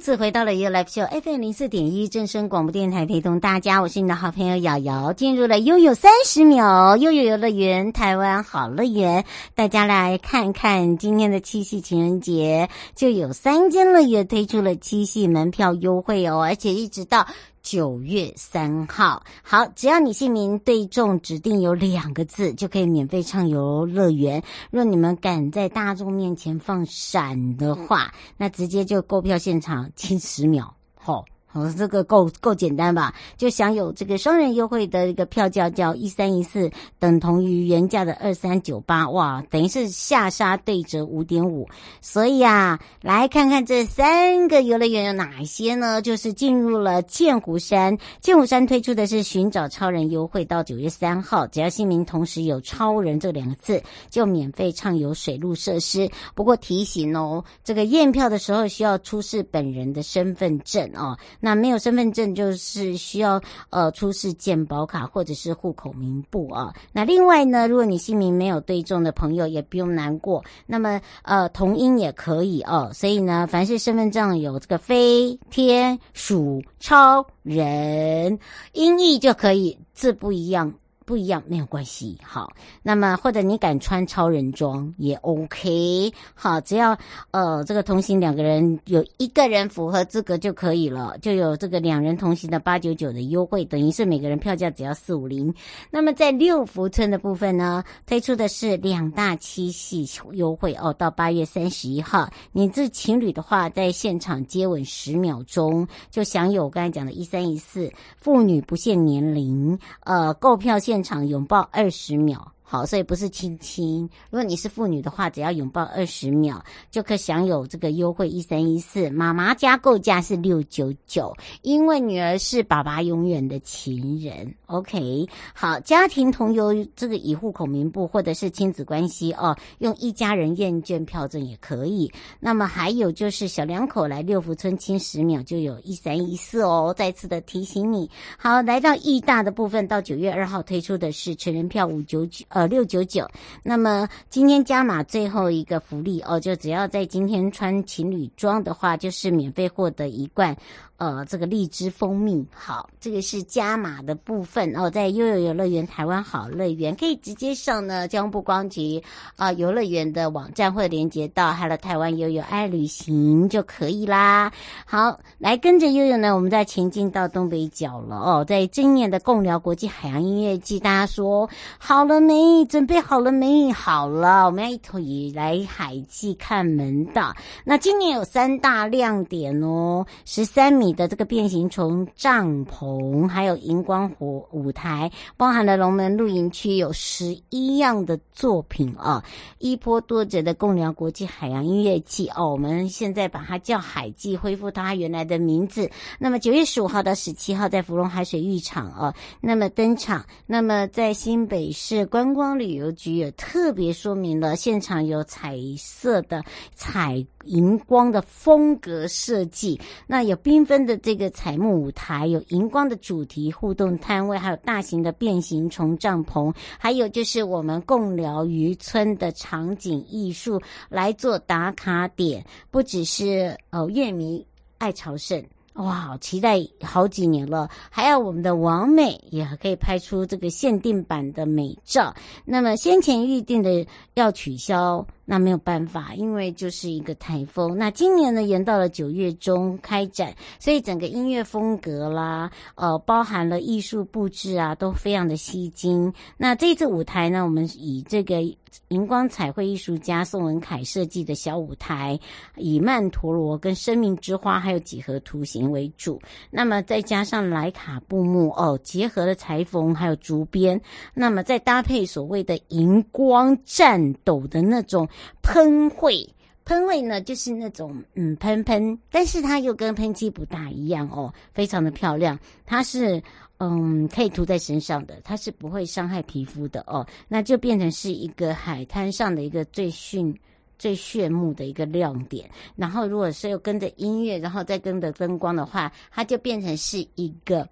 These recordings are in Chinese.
次回到了 You Life Show FM 零四点一正声广播电台，陪同大家，我是你的好朋友瑶瑶。进入了悠悠三十秒，悠悠游乐园，台湾好乐园，大家来看看今天的七夕情人节，就有三间乐园推出了七夕门票优惠哦，而且一直到。九月三号，好，只要你姓名对中，指定有两个字，就可以免费畅游乐园。若你们敢在大众面前放闪的话，那直接就购票现场亲十秒，吼。哦，这个够够简单吧？就享有这个双人优惠的一个票价，叫一三一四，等同于原价的二三九八，哇，等于是下杀对折五点五。所以啊，来看看这三个游乐园有哪些呢？就是进入了剑湖山，剑湖山推出的是寻找超人优惠，到九月三号，只要姓名同时有超人这两个字，就免费畅游水陆设施。不过提醒哦，这个验票的时候需要出示本人的身份证哦。那没有身份证，就是需要呃出示健保卡或者是户口名簿啊。那另外呢，如果你姓名没有对中的朋友，也不用难过。那么呃同音也可以哦。所以呢，凡是身份证有这个飞天鼠超人音译就可以，字不一样。不一样没有关系，好，那么或者你敢穿超人装也 OK，好，只要呃这个同行两个人有一个人符合资格就可以了，就有这个两人同行的八九九的优惠，等于是每个人票价只要四五零。那么在六福村的部分呢，推出的是两大七夕优惠哦，到八月三十一号，你这情侣的话，在现场接吻十秒钟就享有我刚才讲的一三一四，妇女不限年龄，呃，购票现现场拥抱二十秒。好，所以不是亲亲。如果你是妇女的话，只要拥抱二十秒，就可享有这个优惠一三一四。妈妈加购价是六九九，因为女儿是爸爸永远的情人。OK，好，家庭同游这个以户口名簿或者是亲子关系哦，用一家人验券票证也可以。那么还有就是小两口来六福村亲十秒就有一三一四哦。再次的提醒你，好，来到义大的部分，到九月二号推出的是成人票五九九。呃，呃六九九。那么今天加码最后一个福利哦，就只要在今天穿情侣装的话，就是免费获得一罐。呃，这个荔枝蜂蜜好，这个是加码的部分哦，在悠悠游乐园台湾好乐园可以直接上呢交通部光局啊游乐园的网站，或者连接到 Hello 台湾悠悠爱旅行就可以啦。好，来跟着悠悠呢，我们再前进到东北角了哦，在今年的贡寮国际海洋音乐季，大家说好了没？准备好了没？好了，我们要一起来海祭看门道。那今年有三大亮点哦，十三米。你的这个变形虫帐篷，还有荧光火舞台，包含了龙门露营区，有十一样的作品啊！一波多折的贡寮国际海洋音乐季哦，我们现在把它叫海季，恢复它原来的名字。那么九月十五号到十七号在福隆海水浴场啊，那么登场。那么在新北市观光旅游局也特别说明了，现场有彩色的彩荧光的风格设计，那有缤纷的这个彩幕舞台，有荧光的主题互动摊位，还有大型的变形虫帐篷，还有就是我们贡寮渔村的场景艺术来做打卡点，不只是哦，乐迷爱朝圣。哇，期待好几年了，还有我们的王美也可以拍出这个限定版的美照。那么先前预定的要取消，那没有办法，因为就是一个台风。那今年呢，延到了九月中开展，所以整个音乐风格啦，呃，包含了艺术布置啊，都非常的吸睛。那这次舞台呢，我们以这个荧光彩绘艺术家宋文凯设计的小舞台，以曼陀罗跟生命之花还有几何图形为主，那么再加上莱卡布幕哦，结合了裁缝还有竹编，那么再搭配所谓的荧光颤抖的那种喷绘，喷绘呢就是那种嗯喷喷，但是它又跟喷漆不大一样哦，非常的漂亮，它是。嗯，可以涂在身上的，它是不会伤害皮肤的哦。那就变成是一个海滩上的一个最炫、最炫目的一个亮点。然后，如果是又跟着音乐，然后再跟着灯光的话，它就变成是一个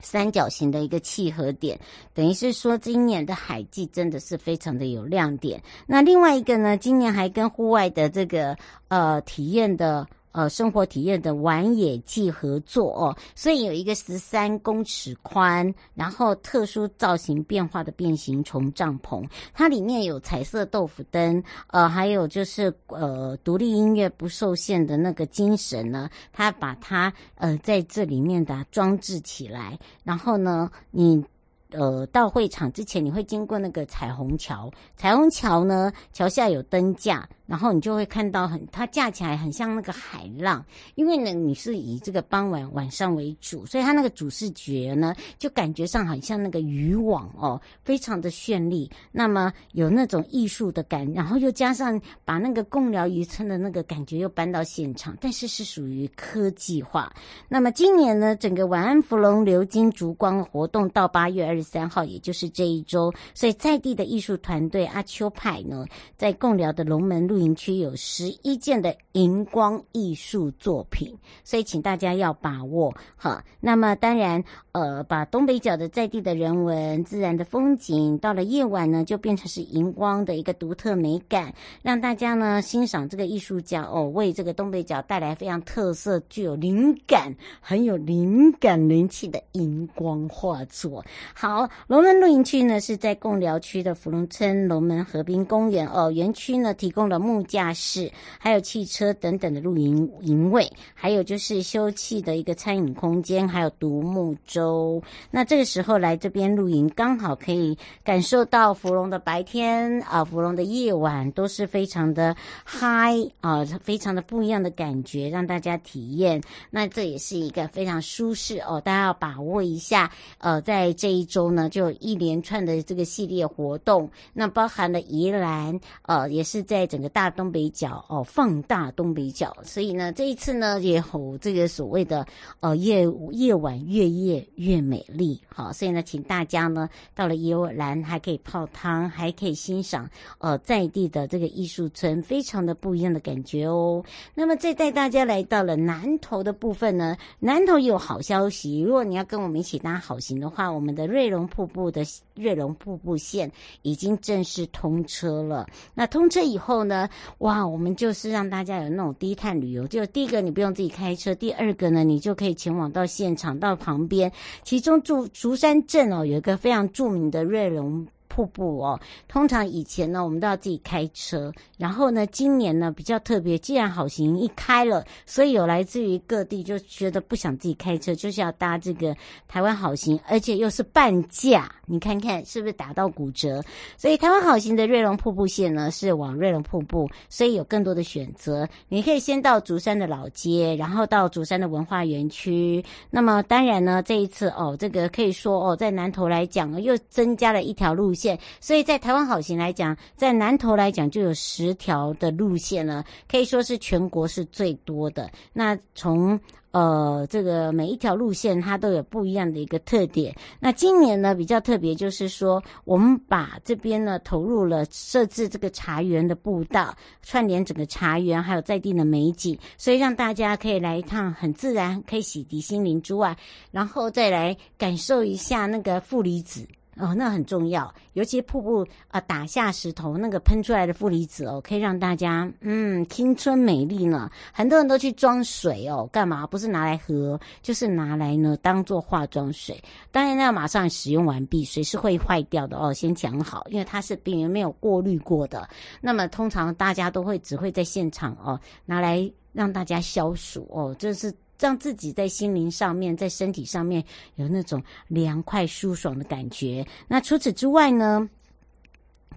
三角形的一个契合点。等于是说，今年的海季真的是非常的有亮点。那另外一个呢，今年还跟户外的这个呃体验的。呃，生活体验的玩野记合作哦，所以有一个十三公尺宽，然后特殊造型变化的变形虫帐篷，它里面有彩色豆腐灯，呃，还有就是呃，独立音乐不受限的那个精神呢，它把它呃在这里面的装置起来，然后呢，你。呃，到会场之前，你会经过那个彩虹桥。彩虹桥呢，桥下有灯架，然后你就会看到很，它架起来很像那个海浪。因为呢，你是以这个傍晚晚上为主，所以它那个主视觉呢，就感觉上很像那个渔网哦，非常的绚丽。那么有那种艺术的感，然后又加上把那个贡寮渔村的那个感觉又搬到现场，但是是属于科技化。那么今年呢，整个晚安芙蓉流金烛光活动到八月二十三号，也就是这一周，所以在地的艺术团队阿秋派呢，在贡寮的龙门路营区有十一件的荧光艺术作品，所以请大家要把握哈。那么当然，呃，把东北角的在地的人文、自然的风景，到了夜晚呢，就变成是荧光的一个独特美感，让大家呢欣赏这个艺术家哦，为这个东北角带来非常特色、具有灵感、很有灵感灵气的荧光画作。好。龙门露营区呢是在贡寮区的芙蓉村龙门河滨公园哦。园区呢提供了木架式，还有汽车等等的露营营位，还有就是休憩的一个餐饮空间，还有独木舟。那这个时候来这边露营，刚好可以感受到芙蓉的白天啊，芙蓉的夜晚都是非常的嗨啊，非常的不一样的感觉，让大家体验。那这也是一个非常舒适哦，大家要把握一下。呃，在这一周。呢，就一连串的这个系列活动，那包含了宜兰，呃，也是在整个大大东北角哦，放大东北角，所以呢，这一次呢，也有这个所谓的呃夜夜晚越夜越美丽，好，所以呢，请大家呢到了宜兰还可以泡汤，还可以欣赏呃在地的这个艺术村，非常的不一样的感觉哦。那么再带大家来到了南投的部分呢，南投有好消息，如果你要跟我们一起搭好行的话，我们的瑞。龙瀑布的瑞龙瀑布线已经正式通车了。那通车以后呢？哇，我们就是让大家有那种低碳旅游。就第一个，你不用自己开车；第二个呢，你就可以前往到现场，到旁边。其中竹竹山镇哦，有一个非常著名的瑞龙。瀑布哦，通常以前呢，我们都要自己开车。然后呢，今年呢比较特别，既然好行一开了，所以有来自于各地就觉得不想自己开车，就是要搭这个台湾好行，而且又是半价。你看看是不是打到骨折？所以台湾好行的瑞隆瀑布线呢是往瑞隆瀑布，所以有更多的选择。你可以先到竹山的老街，然后到竹山的文化园区。那么当然呢，这一次哦，这个可以说哦，在南投来讲又增加了一条路线。所以在台湾好行来讲，在南投来讲就有十条的路线呢，可以说是全国是最多的。那从呃这个每一条路线它都有不一样的一个特点。那今年呢比较特别，就是说我们把这边呢投入了设置这个茶园的步道，串联整个茶园还有在地的美景，所以让大家可以来一趟很自然，可以洗涤心灵之外，然后再来感受一下那个负离子。哦，那很重要，尤其瀑布啊、打下石头那个喷出来的负离子哦，可以让大家嗯青春美丽呢。很多人都去装水哦，干嘛？不是拿来喝，就是拿来呢当做化妆水。当然要马上使用完毕，水是会坏掉的哦。先讲好，因为它是并没有过滤过的。那么通常大家都会只会在现场哦拿来让大家消暑哦，这是。让自己在心灵上面，在身体上面有那种凉快舒爽的感觉。那除此之外呢？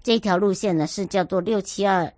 这条路线呢是叫做六七二。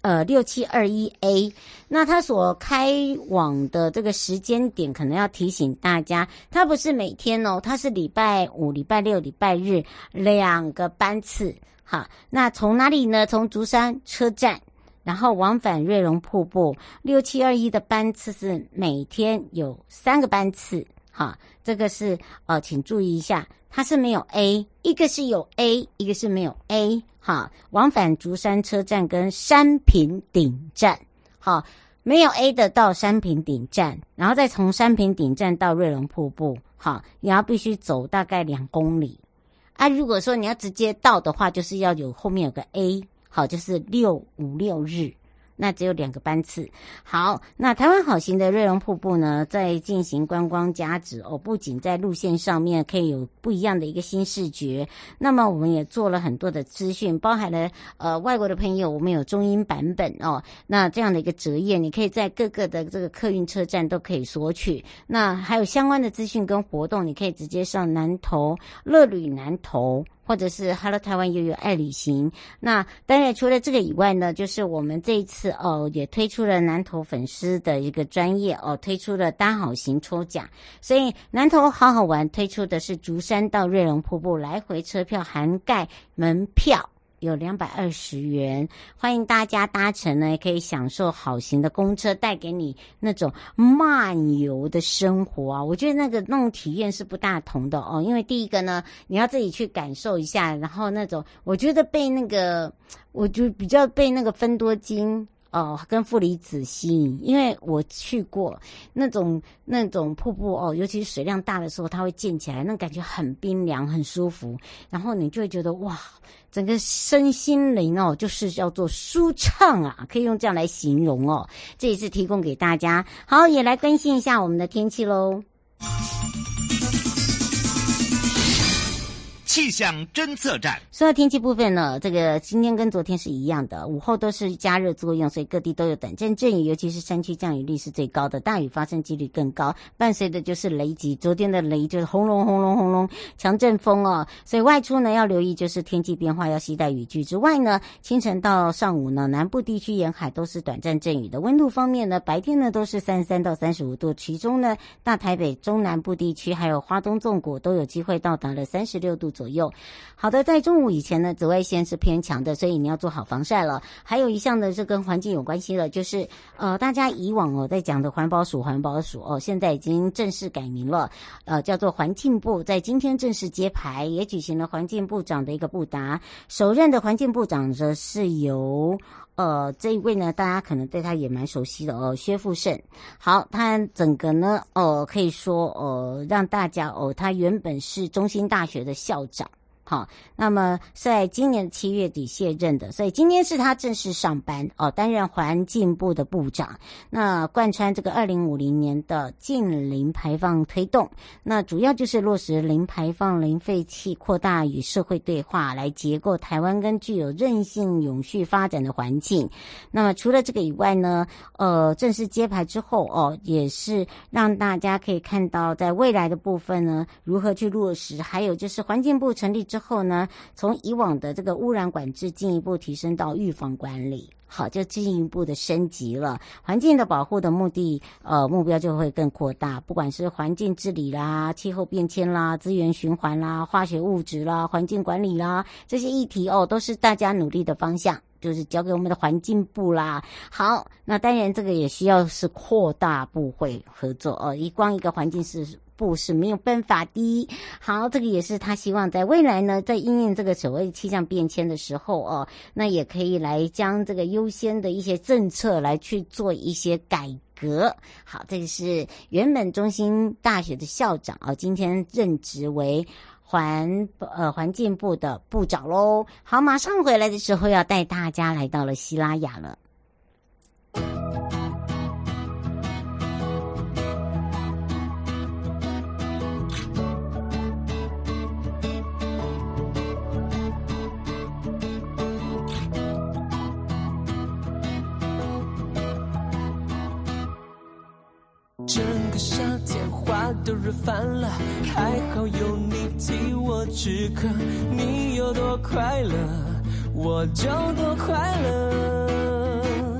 呃，六七二一 A，那它所开往的这个时间点，可能要提醒大家，它不是每天哦，它是礼拜五、礼拜六、礼拜日两个班次。好，那从哪里呢？从竹山车站，然后往返瑞龙瀑布。六七二一的班次是每天有三个班次。哈，这个是呃，请注意一下，它是没有 A，一个是有 A，一个是没有 A。哈，往返竹山车站跟山坪顶站，好，没有 A 的到山坪顶站，然后再从山坪顶站到瑞龙瀑布，好，你要必须走大概两公里。啊，如果说你要直接到的话，就是要有后面有个 A，好，就是六五六日。那只有两个班次。好，那台湾好行的瑞龙瀑布呢，在进行观光加值哦，不仅在路线上面可以有不一样的一个新视觉，那么我们也做了很多的资讯，包含了呃外国的朋友，我们有中英版本哦。那这样的一个折页，你可以在各个的这个客运车站都可以索取。那还有相关的资讯跟活动，你可以直接上南投乐旅南投。或者是 Hello 台湾悠悠爱旅行，那当然除了这个以外呢，就是我们这一次哦也推出了南投粉丝的一个专业哦，推出了单好行抽奖，所以南投好好玩推出的是竹山到瑞龙瀑布来回车票涵盖门票。有两百二十元，欢迎大家搭乘呢，可以享受好行的公车带给你那种漫游的生活啊！我觉得那个那种体验是不大同的哦，因为第一个呢，你要自己去感受一下，然后那种我觉得被那个，我就比较被那个分多金。哦，跟负离子吸引，因为我去过那种那种瀑布哦，尤其是水量大的时候，它会溅起来，那感觉很冰凉，很舒服。然后你就会觉得哇，整个身心灵哦，就是叫做舒畅啊，可以用这样来形容哦。这一次提供给大家，好，也来更新一下我们的天气喽。气象侦测站。说到天气部分呢，这个今天跟昨天是一样的，午后都是加热作用，所以各地都有短暂阵雨，尤其是山区降雨率是最高的，大雨发生几率更高，伴随的就是雷击。昨天的雷就是轰隆轰隆轰隆强阵风哦，所以外出呢要留意就是天气变化，要携带雨具之外呢，清晨到上午呢，南部地区沿海都是短暂阵雨的。温度方面呢，白天呢都是三十三到三十五度，其中呢大台北中南部地区还有花东纵谷都有机会到达了三十六度左右。有好的，在中午以前呢，紫外线是偏强的，所以你要做好防晒了。还有一项呢，是跟环境有关系的，就是呃，大家以往哦在讲的环保署，环保署哦，现在已经正式改名了，呃，叫做环境部，在今天正式揭牌，也举行了环境部长的一个布达。首任的环境部长则是由呃这一位呢，大家可能对他也蛮熟悉的哦，薛富盛。好，他整个呢，哦、呃，可以说呃，让大家哦，他原本是中心大学的校长。好，那么在今年七月底卸任的，所以今天是他正式上班哦，担任环境部的部长。那贯穿这个二零五零年的净零排放推动，那主要就是落实零排放、零废弃，扩大与社会对话，来结构台湾跟具有韧性、永续发展的环境。那么除了这个以外呢，呃，正式揭牌之后哦，也是让大家可以看到在未来的部分呢，如何去落实，还有就是环境部成立之。之后呢，从以往的这个污染管制进一步提升到预防管理，好，就进一步的升级了。环境的保护的目的，呃，目标就会更扩大。不管是环境治理啦、气候变迁啦、资源循环啦、化学物质啦、环境管理啦，这些议题哦，都是大家努力的方向，就是交给我们的环境部啦。好，那当然这个也需要是扩大部会合作哦，一光一个环境是。不是没有办法的。好，这个也是他希望在未来呢，在因应这个所谓气象变迁的时候哦，那也可以来将这个优先的一些政策来去做一些改革。好，这个是原本中心大学的校长哦，今天任职为环呃环境部的部长喽。好，马上回来的时候要带大家来到了西拉雅了。整个夏天花都热翻了，还好有你替我止渴。你有多快乐，我就多快乐。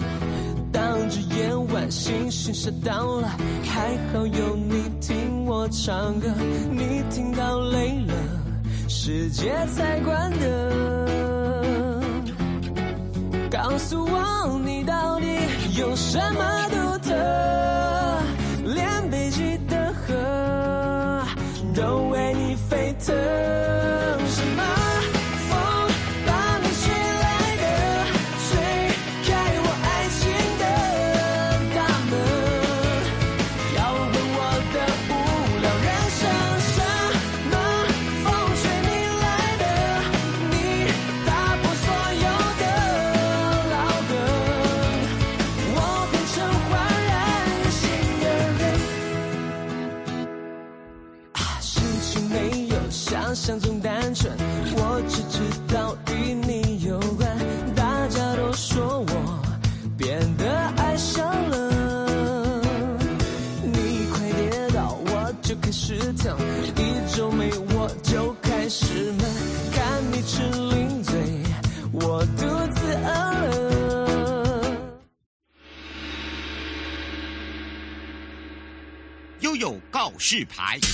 当这夜晚星星下到了，还好有你听我唱歌，你听到累了，世界才关灯。告诉我你到底有什么牌。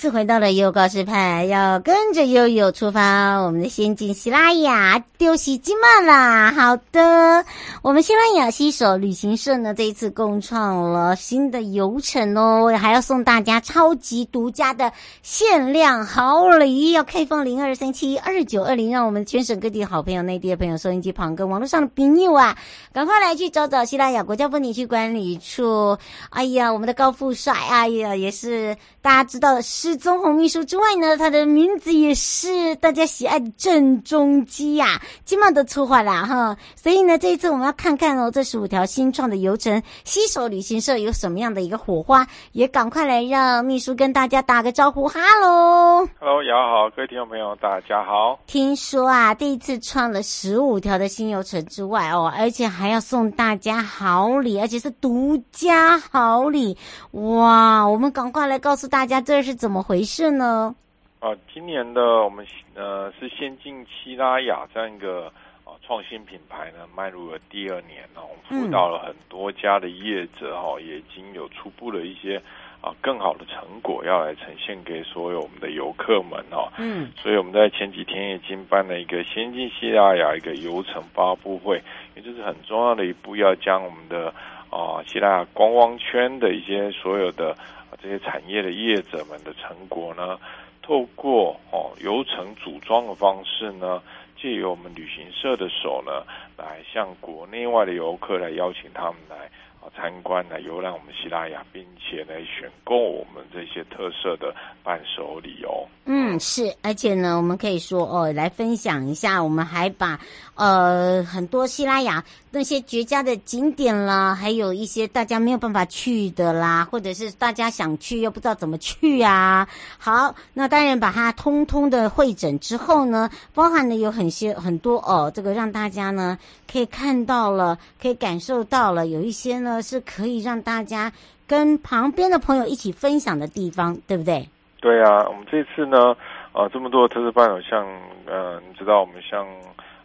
次回到了悠悠告示牌，要跟着悠悠出发，我们的先进西拉雅丢西金曼啦。好的，我们希拉雅携手旅行社呢，这一次共创了新的游程哦，还要送大家超级独家的限量好礼，要开放零二三七二九二零，让我们全省各地好朋友、内地的朋友、收音机旁跟网络上的朋友啊，赶快来去找找希拉雅国家风景区管理处。哎呀，我们的高富帅，哎呀，也是大家知道的。是宗红秘书之外呢，他的名字也是大家喜爱的郑中基呀、啊，金马都出话了哈。所以呢，这一次我们要看看哦，这十五条新创的游程，西手旅行社有什么样的一个火花，也赶快来让秘书跟大家打个招呼，哈喽，哈喽，雅好，各位听众朋友，大家好。听说啊，第一次创了十五条的新游程之外哦，而且还要送大家好礼，而且是独家好礼，哇！我们赶快来告诉大家这是怎么。回事呢？啊，今年的我们呃是先进西拉雅这样一个啊创新品牌呢，迈入了第二年了，我们辅导了很多家的业者哈、嗯，也已经有初步的一些啊更好的成果要来呈现给所有我们的游客们哦。嗯，所以我们在前几天已经办了一个先进西拉雅一个游程发布会，也就是很重要的一步，要将我们的啊西拉雅观光圈的一些所有的。这些产业的业者们的成果呢，透过哦流程组装的方式呢，借由我们旅行社的手呢，来向国内外的游客来邀请他们来啊参观来游览我们西拉雅，并且来选购我们这些特色的伴手礼哦。嗯，是，而且呢，我们可以说哦，来分享一下，我们还把呃很多西拉雅那些绝佳的景点啦，还有一些大家没有办法去的啦，或者是大家想去又不知道怎么去啊。好，那当然把它通通的会诊之后呢，包含了有很些很多哦，这个让大家呢可以看到了，可以感受到了，有一些呢是可以让大家跟旁边的朋友一起分享的地方，对不对？对啊，我们这次呢，呃，这么多的特色伴手，像呃，你知道我们像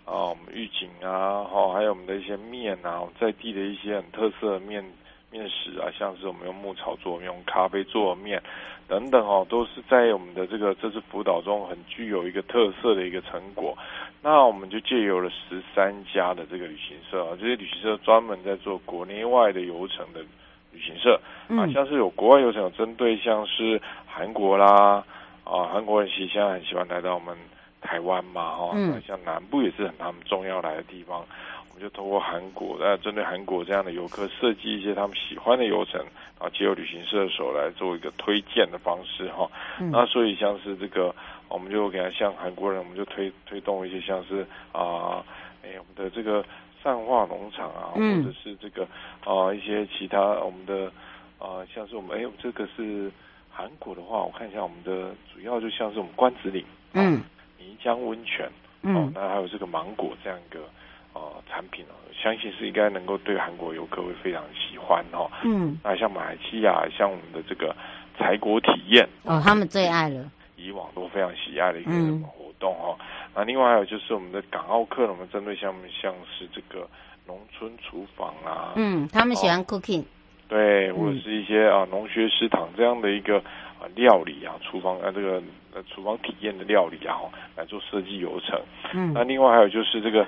啊、呃，我们预警啊，哈、哦，还有我们的一些面啊，我们在地的一些很特色的面面食啊，像是我们用牧草做面，用咖啡做的面等等哦，都是在我们的这个这次辅导中很具有一个特色的一个成果。那我们就借由了十三家的这个旅行社啊，这些旅行社专门在做国内外的游程的。旅行社啊，像是有国外游程，有针对像是韩国啦啊，韩国人其实现在很喜欢来到我们台湾嘛，哈、嗯，像南部也是很他们重要来的地方，我们就透过韩国，呃，针对韩国这样的游客设计一些他们喜欢的游程，然后借由旅行社的手来做一个推荐的方式，哈、嗯，那所以像是这个，我们就给他像韩国人，我们就推推动一些像是啊，哎，我们的这个。善化农场啊，或者是这个啊、呃、一些其他我们的啊、呃，像是我们哎，这个是韩国的话，我看一下我们的主要就像是我们关子岭，嗯，泥浆温泉，嗯、哦，那还有这个芒果这样一个呃产品哦，相信是应该能够对韩国游客会非常喜欢哦，嗯，那像马来西亚，像我们的这个采果体验，哦，他们最爱了。以往都非常喜爱的一个嗯。活动哈。那另外还有就是我们的港澳客，我们针对项目像是这个农村厨房啊，嗯，他们喜欢 cooking，对，嗯或者是一些啊农学食堂这样的一个啊料理啊，厨房啊这个呃厨房体验的料理啊，来做设计流程。嗯。那另外还有就是这个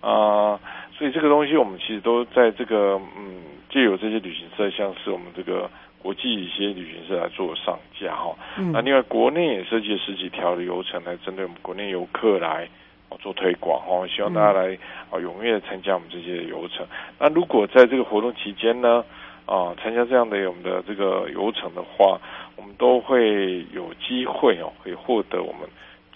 啊、呃，所以这个东西我们其实都在这个嗯，借由这些旅行社，像是我们这个国际一些旅行社来做上架哈。嗯那另外国内也设计了十几条的流程来针对我们国内游客来。做推广哦，希望大家来啊踊跃参加我们这些游程。那如果在这个活动期间呢，啊参加这样的我们的这个游程的话，我们都会有机会哦，可以获得我们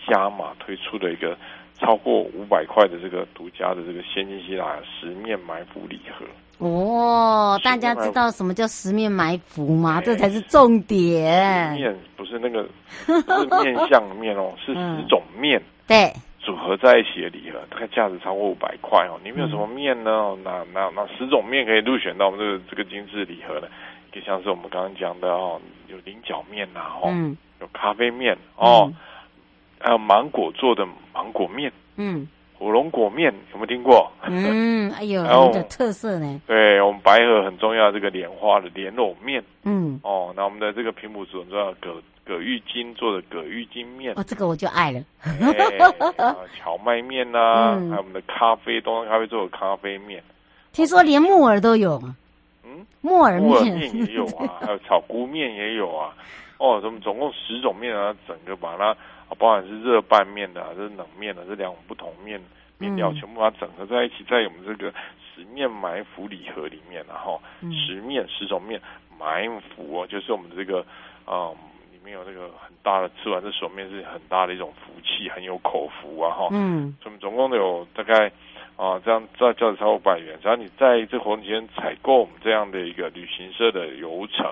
加码推出的一个超过五百块的这个独家的这个仙境希腊十面埋伏礼盒。哦，大家知道什么叫十面埋伏吗？这才是重点。面不是那个，不是面相的面哦，是十种面。对。组合在一起的礼盒，大概价值超过五百块哦。里面有什么面呢？那那那十种面可以入选到我们这个这个精致礼盒呢？就像是我们刚刚讲的哦，有菱角面呐，哦，嗯、有咖啡面哦，嗯、还有芒果做的芒果面，嗯，火龙果面有没有听过？嗯，哎呦，有的特色呢。对我们白河很重要的这个莲花的莲藕面，嗯，哦，那我们的这个平埔族很重要的葛葛玉金做的葛玉金面，哦，这个我就爱了。哎、蕎麦面呐、啊，嗯、还有我们的咖啡东方咖啡做的咖啡面，听说连木耳都有。嗯，木耳木耳面也有啊，还有草菇面也有啊。哦，我们总共十种面啊，整个把它啊，包含是热拌面的、啊，这是冷面的，这两种不同面面料，全部把它整合在一起，在我们这个十面埋伏礼盒里面，然后十面十种面埋伏哦，就是我们的这个啊。嗯没有那个很大的，吃完这手面是很大的一种福气，很有口福啊哈。嗯，我们总共都有大概啊这样这叫超过百元，只要你在这活动期间采购我们这样的一个旅行社的游程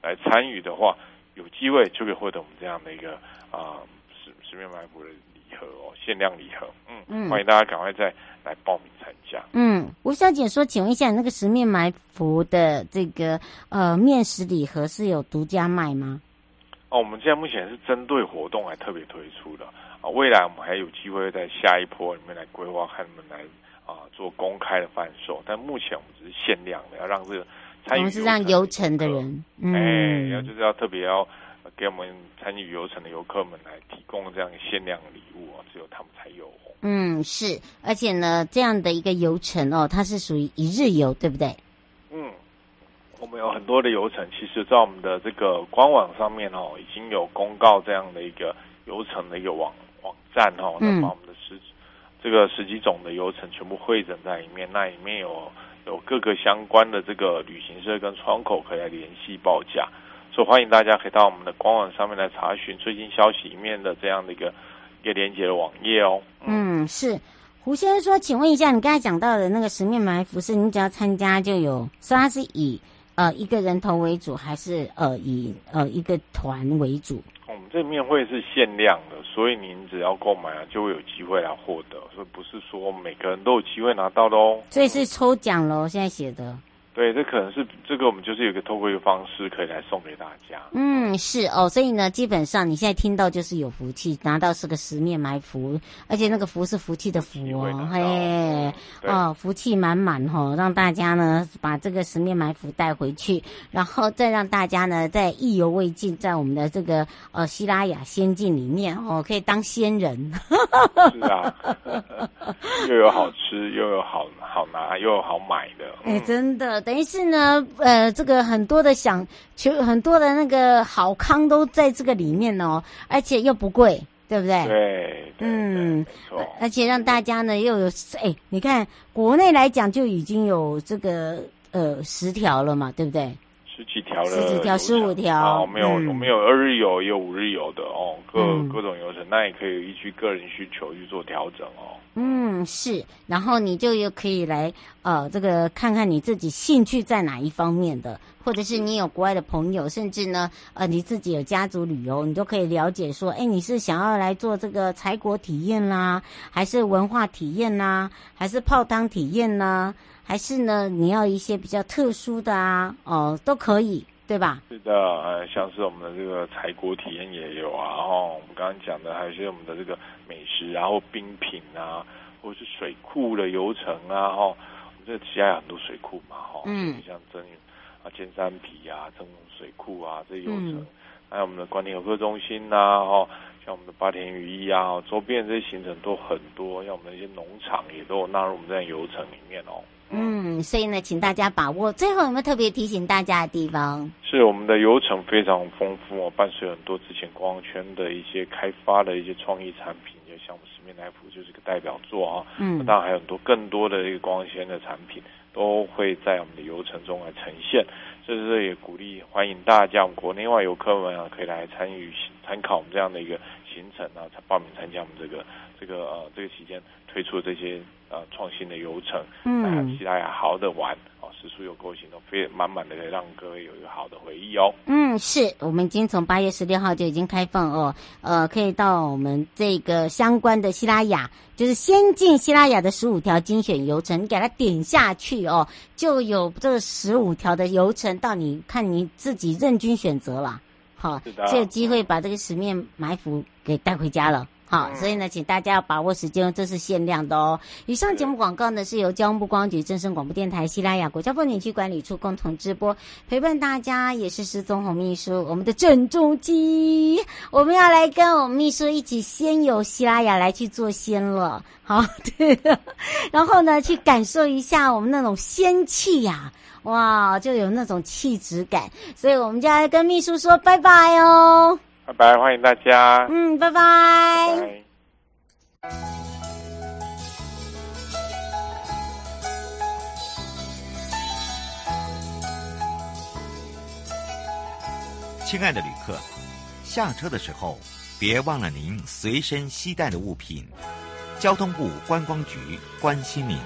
来参与的话，有机会就可以获得我们这样的一个啊十十面埋伏的礼盒哦，限量礼盒。嗯嗯，欢迎大家赶快再来报名参加。嗯，吴小姐说，请问一下，那个十面埋伏的这个呃面食礼盒是有独家卖吗？哦，我们现在目前是针对活动来特别推出的啊，未来我们还有机会在下一波里面来规划，看你们来啊做公开的贩售，但目前我们只是限量的，要让这个参与我们是让游程的人，嗯，哎，要就是要特别要给我们参与游程的游客们来提供这样限量的礼物啊，只有他们才有。嗯，是，而且呢，这样的一个游程哦，它是属于一日游，对不对？嗯。我们有很多的游程，其实，在我们的这个官网上面哦，已经有公告这样的一个游程的一个网网站哦，那把我们的十这个十几种的游程全部汇整在里面，那里面有有各个相关的这个旅行社跟窗口可以来联系报价，所以欢迎大家可以到我们的官网上面来查询最新消息里面的这样的一个一个连接的网页哦。嗯，是胡先生说，请问一下，你刚才讲到的那个十面埋伏是，你只要参加就有，所以它是以。呃，一个人头为主，还是呃以呃一个团为主？我们这面会是限量的，所以您只要购买啊，就会有机会来获得，所以不是说每个人都有机会拿到的哦。所以是抽奖喽，现在写的。对，这可能是这个，我们就是有个透过一个方式可以来送给大家。嗯，是哦，所以呢，基本上你现在听到就是有福气，拿到是个十面埋伏，而且那个福是福气的福哦，嘿，嗯、哦，福气满满哦，让大家呢把这个十面埋伏带回去，然后再让大家呢在意犹未尽，在我们的这个呃希拉雅仙境里面哦，可以当仙人。是啊，又有好吃，又有好好拿，又有好买的。哎、嗯，真的。等于是呢，呃，这个很多的想，求很多的那个好康都在这个里面哦，而且又不贵，对不对？对，对嗯。而且让大家呢又有，哎，你看国内来讲就已经有这个呃十条了嘛，对不对？十几条了，十几条、十五条。哦，没有，我们、嗯、有二日游，也有五日游的哦，各、嗯、各种游程，那也可以依据个人需求去做调整哦。嗯，是，然后你就又可以来呃，这个看看你自己兴趣在哪一方面的，或者是你有国外的朋友，甚至呢，呃，你自己有家族旅游，你都可以了解说，哎，你是想要来做这个采果体验啦，还是文化体验啦，还是泡汤体验啦，还是呢，你要一些比较特殊的啊，哦、都可以。对吧？是的，呃，像是我们的这个采果体验也有啊，然后我们刚刚讲的还有些我们的这个美食，然后冰品啊，或者是水库的游程啊，哦，们这其他有很多水库嘛，哈，嗯，像真啊尖山皮啊，正水库啊这些游程，嗯、还有我们的官田游客中心呐、啊，哈。像我们的八田雨衣啊，周边这些行程都很多，像我们的一些农场也都有纳入我们这样游程里面哦。嗯，所以呢，请大家把握。最后有没有特别提醒大家的地方？是我们的游程非常丰富哦，伴随很多之前观光圈的一些开发的一些创意产品，就像我们十面来福就是个代表作啊。嗯，当然还有很多更多的一个光纤的产品都会在我们的游程中来呈现。所以这也鼓励欢迎大家，我们国内外游客们啊，可以来参与参考我们这样的一个行程啊，才报名参加我们这个这个呃这个期间推出这些呃创新的游程，嗯，期待好好的玩哦。食宿游购行动非满满的，可以让各位有一个好的回忆哦。嗯，是我们已经从八月十六号就已经开放哦，呃，可以到我们这个相关的希拉雅，就是先进希拉雅的十五条精选游程，你给它点下去哦，就有这十五条的游程，到你看你自己任君选择了。好，的这个机会把这个十面埋伏给带回家了。好，所以呢，请大家要把握时间，这是限量的哦。以上节目广告呢，是由交通部观光局、正声广播电台、西拉雅国家风景区管理处共同直播，陪伴大家也是失踪红秘书，我们的郑中基，我们要来跟我们秘书一起先由西拉雅来去做仙了。好，对，然后呢，去感受一下我们那种仙气呀，哇，就有那种气质感。所以我们就要跟秘书说拜拜哦。拜拜，欢迎大家。嗯，拜拜。拜拜。亲爱的旅客，下车的时候别忘了您随身携带的物品。交通部观光局关心您。